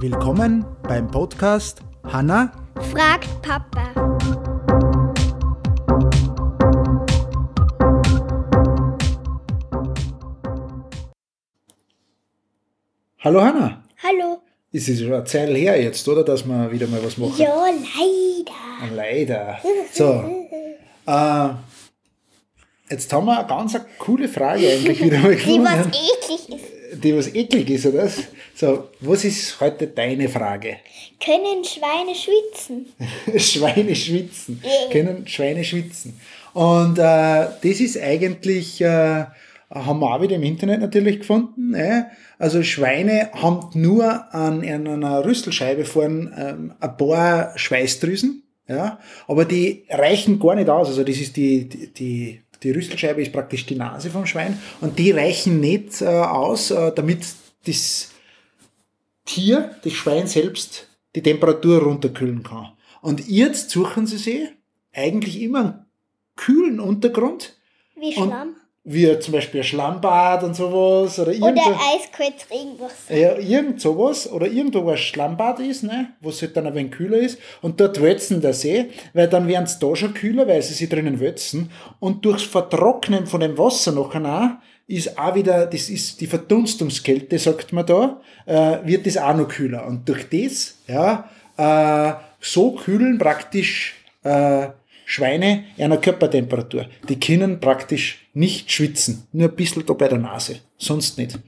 Willkommen beim Podcast Hanna fragt Papa. Hallo Hanna. Hallo. Ist es schon eine Zeit her jetzt, oder? Dass wir wieder mal was machen? Ja, leider. Leider. So. Äh, jetzt haben wir eine ganz eine coole Frage eigentlich wieder mal Die was eklig ist. Die was eklig ist, oder? So, was ist heute deine Frage? Können Schweine schwitzen? Schweine schwitzen. Können Schweine schwitzen. Und äh, das ist eigentlich, äh, haben wir auch wieder im Internet natürlich gefunden. Äh? Also Schweine haben nur an, an einer Rüsselscheibe vorne ähm, ein paar Schweißdrüsen, ja, aber die reichen gar nicht aus. Also das ist die, die, die, die Rüsselscheibe ist praktisch die Nase vom Schwein und die reichen nicht äh, aus, äh, damit das Tier, das Schwein selbst, die Temperatur runterkühlen kann. Und jetzt suchen sie sich eigentlich immer einen kühlen Untergrund, Wie Schlamm? Wie zum Beispiel ein Schlammbad und sowas oder Oder irgendwo, eiskaltes Regenwasser. ja, irgend sowas oder irgendwo wo ein Schlammbad ist, ne, wo es halt dann ein wenig kühler ist und dort wälzen der See, weil dann werden es da schon kühler, weil sie sich drinnen wälzen und durchs Vertrocknen von dem Wasser nachher auch ist auch wieder, das ist die Verdunstungskälte, sagt man da, äh, wird das auch noch kühler. Und durch das, ja, äh, so kühlen praktisch äh, Schweine einer Körpertemperatur. Die können praktisch nicht schwitzen, nur ein bisschen da bei der Nase, sonst nicht.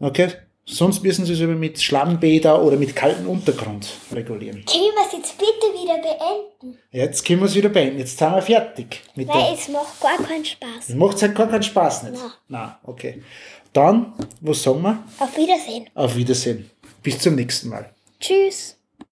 Okay? Sonst müssen sie es aber mit Schlammbäder oder mit kaltem Untergrund regulieren. Können wir es jetzt bitte wieder beenden? Jetzt können wir es wieder beenden. Jetzt sind wir fertig mit Weil es macht gar keinen Spaß. Macht halt gar keinen Spaß nicht. Nein. Nein, okay. Dann, was sagen wir? Auf Wiedersehen. Auf Wiedersehen. Bis zum nächsten Mal. Tschüss.